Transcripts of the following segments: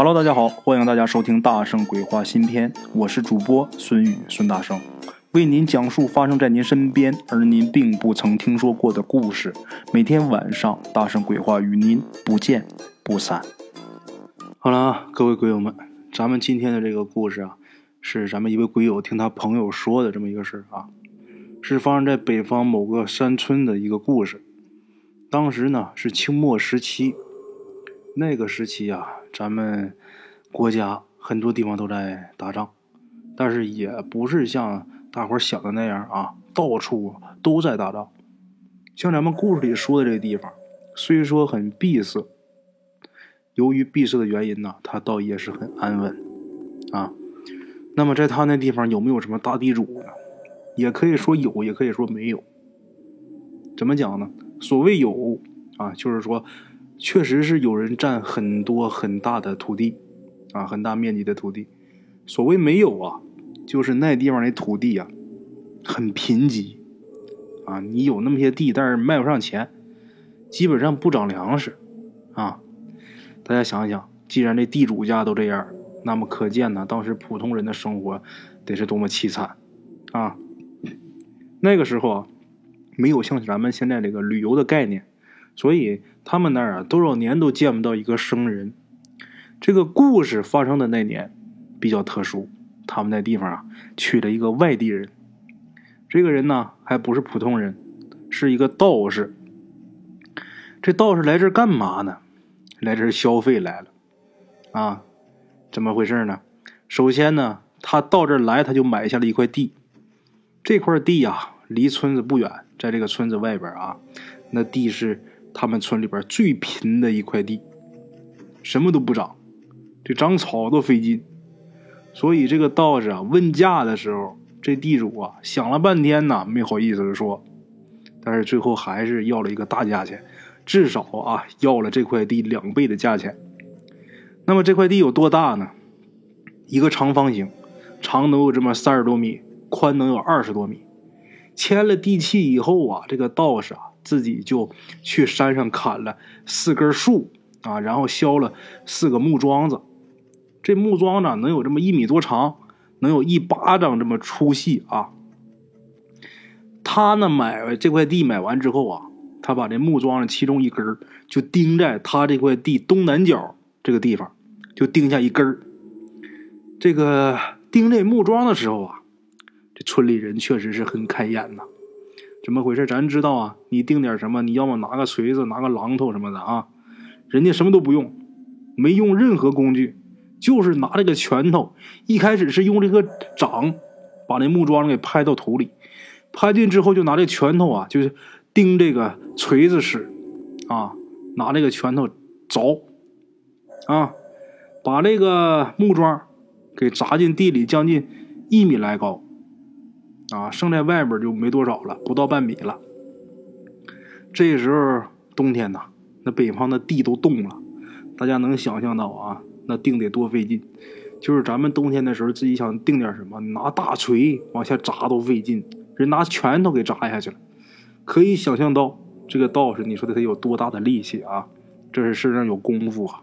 Hello，大家好，欢迎大家收听《大圣鬼话》新篇，我是主播孙宇孙大圣，为您讲述发生在您身边而您并不曾听说过的故事。每天晚上，《大圣鬼话》与您不见不散。好了啊，各位鬼友们，咱们今天的这个故事啊，是咱们一位鬼友听他朋友说的这么一个事儿啊，是发生在北方某个山村的一个故事。当时呢是清末时期，那个时期啊。咱们国家很多地方都在打仗，但是也不是像大伙想的那样啊，到处都在打仗。像咱们故事里说的这个地方，虽说很闭塞，由于闭塞的原因呢，它倒也是很安稳啊。那么在他那地方有没有什么大地主呢？也可以说有，也可以说没有。怎么讲呢？所谓有啊，就是说。确实是有人占很多很大的土地，啊，很大面积的土地。所谓没有啊，就是那地方的土地呀，很贫瘠，啊，你有那么些地，但是卖不上钱，基本上不长粮食，啊。大家想想，既然这地主家都这样，那么可见呢，当时普通人的生活得是多么凄惨，啊。那个时候啊，没有像咱们现在这个旅游的概念。所以他们那儿啊，多少年都见不到一个生人。这个故事发生的那年比较特殊，他们那地方啊去了一个外地人。这个人呢还不是普通人，是一个道士。这道士来这儿干嘛呢？来这儿消费来了。啊，怎么回事呢？首先呢，他到这儿来，他就买下了一块地。这块地呀，离村子不远，在这个村子外边啊，那地是。他们村里边最贫的一块地，什么都不长，这长草都费劲。所以这个道士啊问价的时候，这地主啊想了半天呢，没好意思说，但是最后还是要了一个大价钱，至少啊要了这块地两倍的价钱。那么这块地有多大呢？一个长方形，长能有这么三十多米，宽能有二十多米。签了地契以后啊，这个道士啊。自己就去山上砍了四根树啊，然后削了四个木桩子。这木桩子能有这么一米多长，能有一巴掌这么粗细啊。他呢买这块地买完之后啊，他把这木桩的其中一根就钉在他这块地东南角这个地方，就钉下一根这个钉这木桩的时候啊，这村里人确实是很开眼呐。怎么回事？咱知道啊，你定点什么？你要么拿个锤子，拿个榔头什么的啊。人家什么都不用，没用任何工具，就是拿这个拳头。一开始是用这个掌把那木桩给拍到土里，拍进之后就拿这拳头啊，就是钉这个锤子使啊，拿这个拳头凿啊，把这个木桩给砸进地里，将近一米来高。啊，剩在外边就没多少了，不到半米了。这时候冬天呐，那北方的地都冻了，大家能想象到啊，那钉得多费劲。就是咱们冬天的时候，自己想钉点什么，拿大锤往下砸都费劲，人拿拳头给砸下去了。可以想象到这个道士，你说他得有多大的力气啊？这是身上有功夫啊。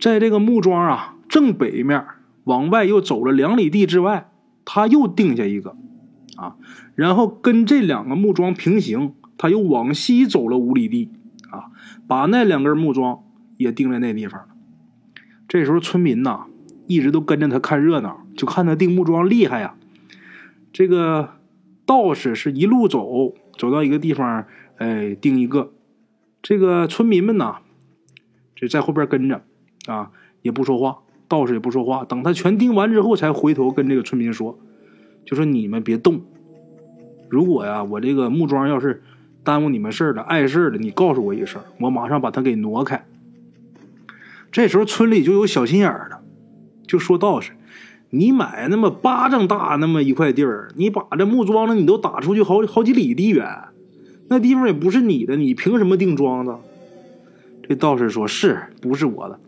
在这个木桩啊正北面往外又走了两里地之外。他又定下一个，啊，然后跟这两个木桩平行，他又往西走了五里地，啊，把那两根木桩也定在那地方。这时候村民呐，一直都跟着他看热闹，就看他定木桩厉害呀。这个道士是一路走，走到一个地方，哎，定一个。这个村民们呐，这在后边跟着，啊，也不说话。道士也不说话，等他全钉完之后，才回头跟这个村民说：“就说你们别动，如果呀，我这个木桩要是耽误你们事儿了、碍事儿了，你告诉我一声，我马上把它给挪开。”这时候村里就有小心眼儿的，就说道士：“你买那么巴掌大那么一块地儿，你把这木桩子你都打出去好好几里地远，那地方也不是你的，你凭什么钉桩子？”这道士说：“是不是我的？”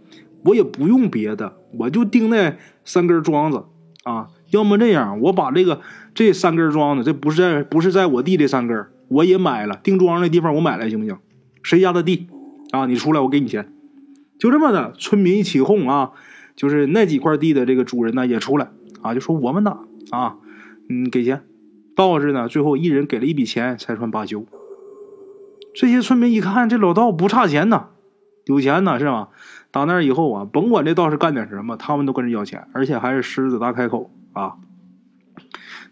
我也不用别的，我就钉那三根桩子啊。要么这样，我把这个这三根桩子，这不是在不是在我地这三根，我也买了钉桩那地方，我买来行不行？谁家的地啊？你出来，我给你钱。就这么的，村民一起哄啊，就是那几块地的这个主人呢也出来啊，就说我们呢啊，嗯，给钱。道士呢，最后一人给了一笔钱，才算罢休。这些村民一看，这老道不差钱呐，有钱呢，是吧？打那以后啊，甭管这道士干点什么，他们都跟着要钱，而且还是狮子大开口啊。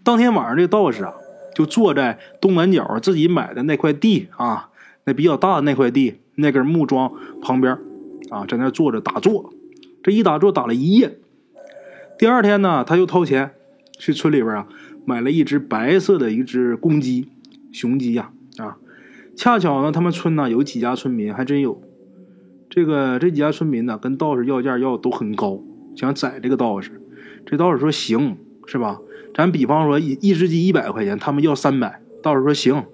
当天晚上，这道士啊，就坐在东南角自己买的那块地啊，那比较大的那块地那根木桩旁边啊，在那坐着打坐。这一打坐打了一夜。第二天呢，他又掏钱去村里边啊。买了一只白色的一只公鸡，雄鸡呀啊！恰巧呢，他们村呢有几家村民还真有，这个这几家村民呢跟道士要价要的都很高，想宰这个道士。这道士说行，是吧？咱比方说一一只鸡一百块钱，他们要三百，道士说行，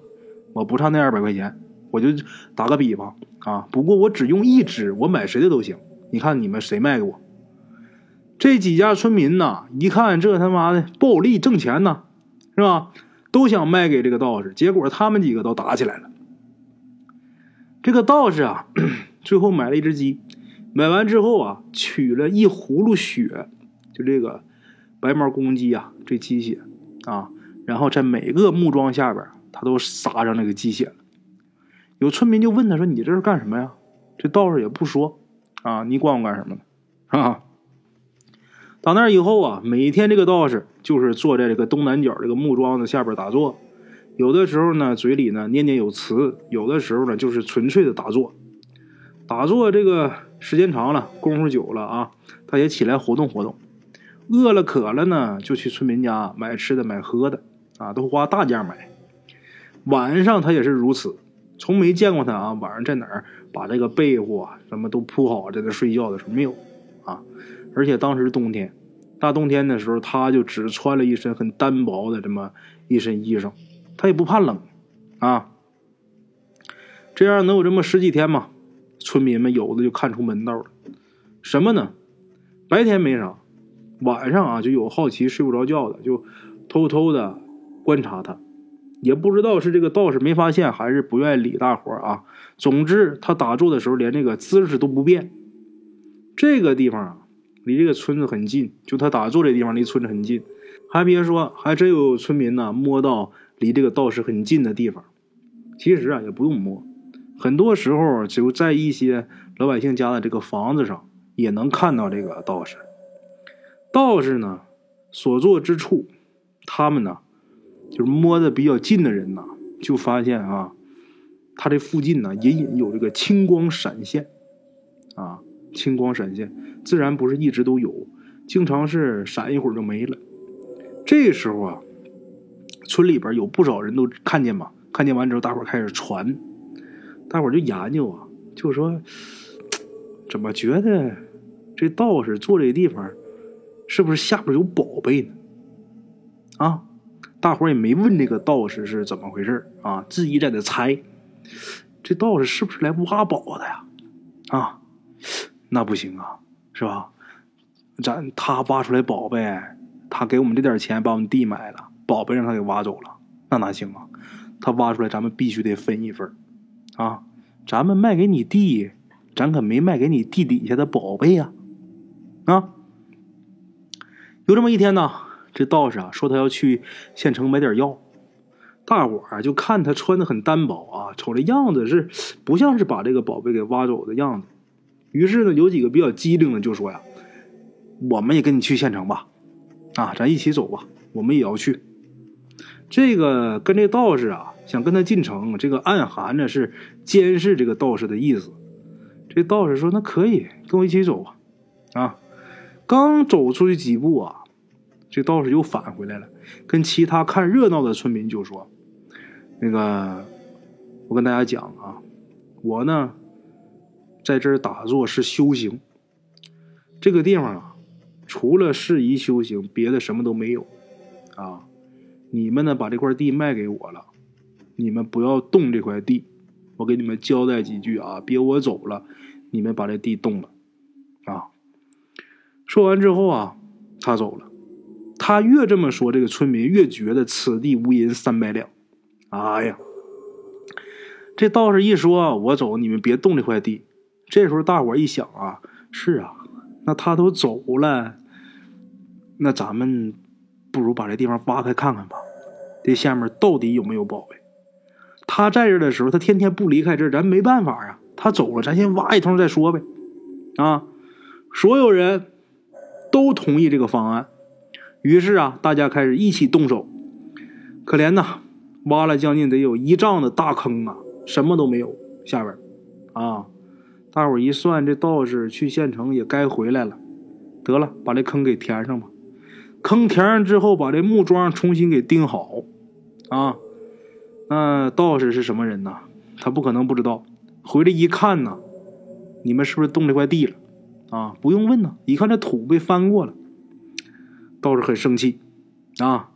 我不差那二百块钱，我就打个比方啊。不过我只用一只，我买谁的都行。你看你们谁卖给我？这几家村民呐，一看这他妈的暴利，挣钱呢，是吧？都想卖给这个道士，结果他们几个都打起来了。这个道士啊，最后买了一只鸡，买完之后啊，取了一葫芦血，就这个白毛公鸡啊，这鸡血啊，然后在每个木桩下边，他都撒上那个鸡血。有村民就问他说：“你这是干什么呀？”这道士也不说啊，你管我干什么呢？啊？到那以后啊，每天这个道士就是坐在这个东南角这个木桩子下边打坐，有的时候呢嘴里呢念念有词，有的时候呢就是纯粹的打坐。打坐这个时间长了，功夫久了啊，他也起来活动活动。饿了渴了呢，就去村民家买吃的买喝的啊，都花大价买。晚上他也是如此，从没见过他啊晚上在哪儿把这个被窝啊什么都铺好在那睡觉的时候没有啊。而且当时冬天，大冬天的时候，他就只穿了一身很单薄的这么一身衣裳，他也不怕冷，啊，这样能有这么十几天嘛？村民们有的就看出门道了，什么呢？白天没啥，晚上啊就有好奇睡不着觉的，就偷偷的观察他，也不知道是这个道士没发现，还是不愿意理大伙啊。总之，他打坐的时候连这个姿势都不变，这个地方啊。离这个村子很近，就他打坐这地方离村子很近，还别说，还真有村民呢摸到离这个道士很近的地方。其实啊，也不用摸，很多时候就在一些老百姓家的这个房子上也能看到这个道士。道士呢所坐之处，他们呢就是摸的比较近的人呢，就发现啊，他这附近呢隐隐有这个青光闪现，啊。青光闪现，自然不是一直都有，经常是闪一会儿就没了。这时候啊，村里边有不少人都看见嘛，看见完之后，大伙开始传，大伙就研究啊，就说怎么觉得这道士坐这地方，是不是下边有宝贝呢？啊，大伙也没问这个道士是怎么回事啊，自己在那猜，这道士是不是来挖宝的呀？啊？那不行啊，是吧？咱他挖出来宝贝，他给我们这点钱把我们地买了，宝贝让他给挖走了，那哪行啊？他挖出来，咱们必须得分一份啊！咱们卖给你地，咱可没卖给你地底下的宝贝呀！啊！有这么一天呢，这道士啊说他要去县城买点药，大伙儿就看他穿的很单薄啊，瞅这样子是不像是把这个宝贝给挖走的样子。于是呢，有几个比较机灵的就说呀：“我们也跟你去县城吧，啊，咱一起走吧，我们也要去。”这个跟这道士啊，想跟他进城，这个暗含着是监视这个道士的意思。这道士说：“那可以，跟我一起走吧。”啊，刚走出去几步啊，这道士又返回来了，跟其他看热闹的村民就说：“那个，我跟大家讲啊，我呢。”在这儿打坐是修行，这个地方啊，除了适宜修行，别的什么都没有，啊，你们呢把这块地卖给我了，你们不要动这块地，我给你们交代几句啊，别我走了，你们把这地动了，啊，说完之后啊，他走了，他越这么说，这个村民越觉得此地无银三百两，哎呀，这道士一说我走，你们别动这块地。这时候大伙一想啊，是啊，那他都走了，那咱们不如把这地方挖开看看吧，这下面到底有没有宝贝？他在这的时候，他天天不离开这，咱没办法啊。他走了，咱先挖一通再说呗。啊，所有人都同意这个方案，于是啊，大家开始一起动手。可怜呐，挖了将近得有一丈的大坑啊，什么都没有下边啊。大伙一算，这道士去县城也该回来了。得了，把这坑给填上吧。坑填上之后，把这木桩重新给钉好。啊，那道士是什么人呢？他不可能不知道。回来一看呢，你们是不是动这块地了？啊，不用问呢，一看这土被翻过了。道士很生气，啊，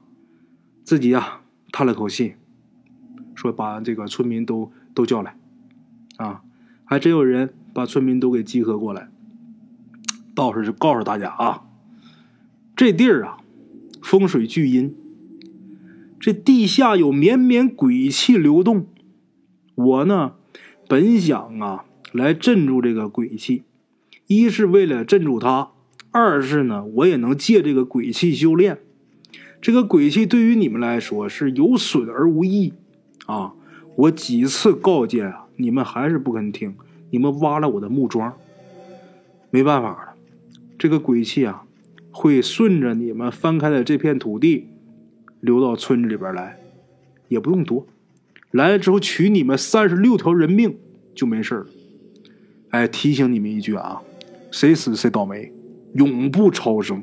自己呀叹了口气，说把这个村民都都叫来。啊，还真有人。把村民都给集合过来，道士就告诉大家啊，这地儿啊风水巨阴，这地下有绵绵鬼气流动。我呢本想啊来镇住这个鬼气，一是为了镇住他，二是呢我也能借这个鬼气修炼。这个鬼气对于你们来说是有损而无益啊！我几次告诫啊，你们还是不肯听。你们挖了我的木桩，没办法了。这个鬼气啊，会顺着你们翻开的这片土地，流到村子里边来，也不用多。来了之后取你们三十六条人命就没事了。哎，提醒你们一句啊，谁死谁倒霉，永不超生。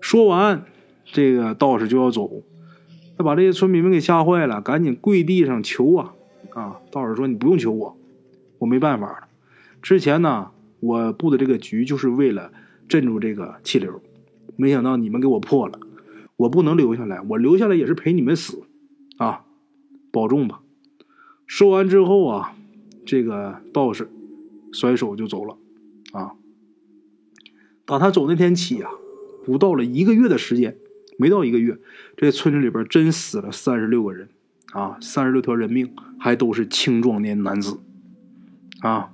说完，这个道士就要走，他把这些村民们给吓坏了，赶紧跪地上求啊啊！道士说：“你不用求我。”我没办法了，之前呢，我布的这个局就是为了镇住这个气流，没想到你们给我破了，我不能留下来，我留下来也是陪你们死，啊，保重吧。说完之后啊，这个道士甩手就走了，啊，打他走那天起啊，不到了一个月的时间，没到一个月，这村子里边真死了三十六个人，啊，三十六条人命，还都是青壮年男子。啊，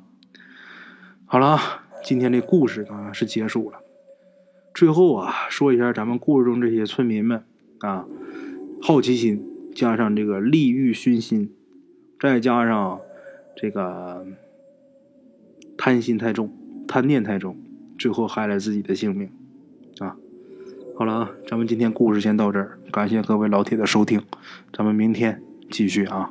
好了，今天这故事呢是结束了。最后啊，说一下咱们故事中这些村民们啊，好奇心加上这个利欲熏心，再加上这个贪心太重、贪念太重，最后害了自己的性命啊。好了啊，咱们今天故事先到这儿，感谢各位老铁的收听，咱们明天继续啊。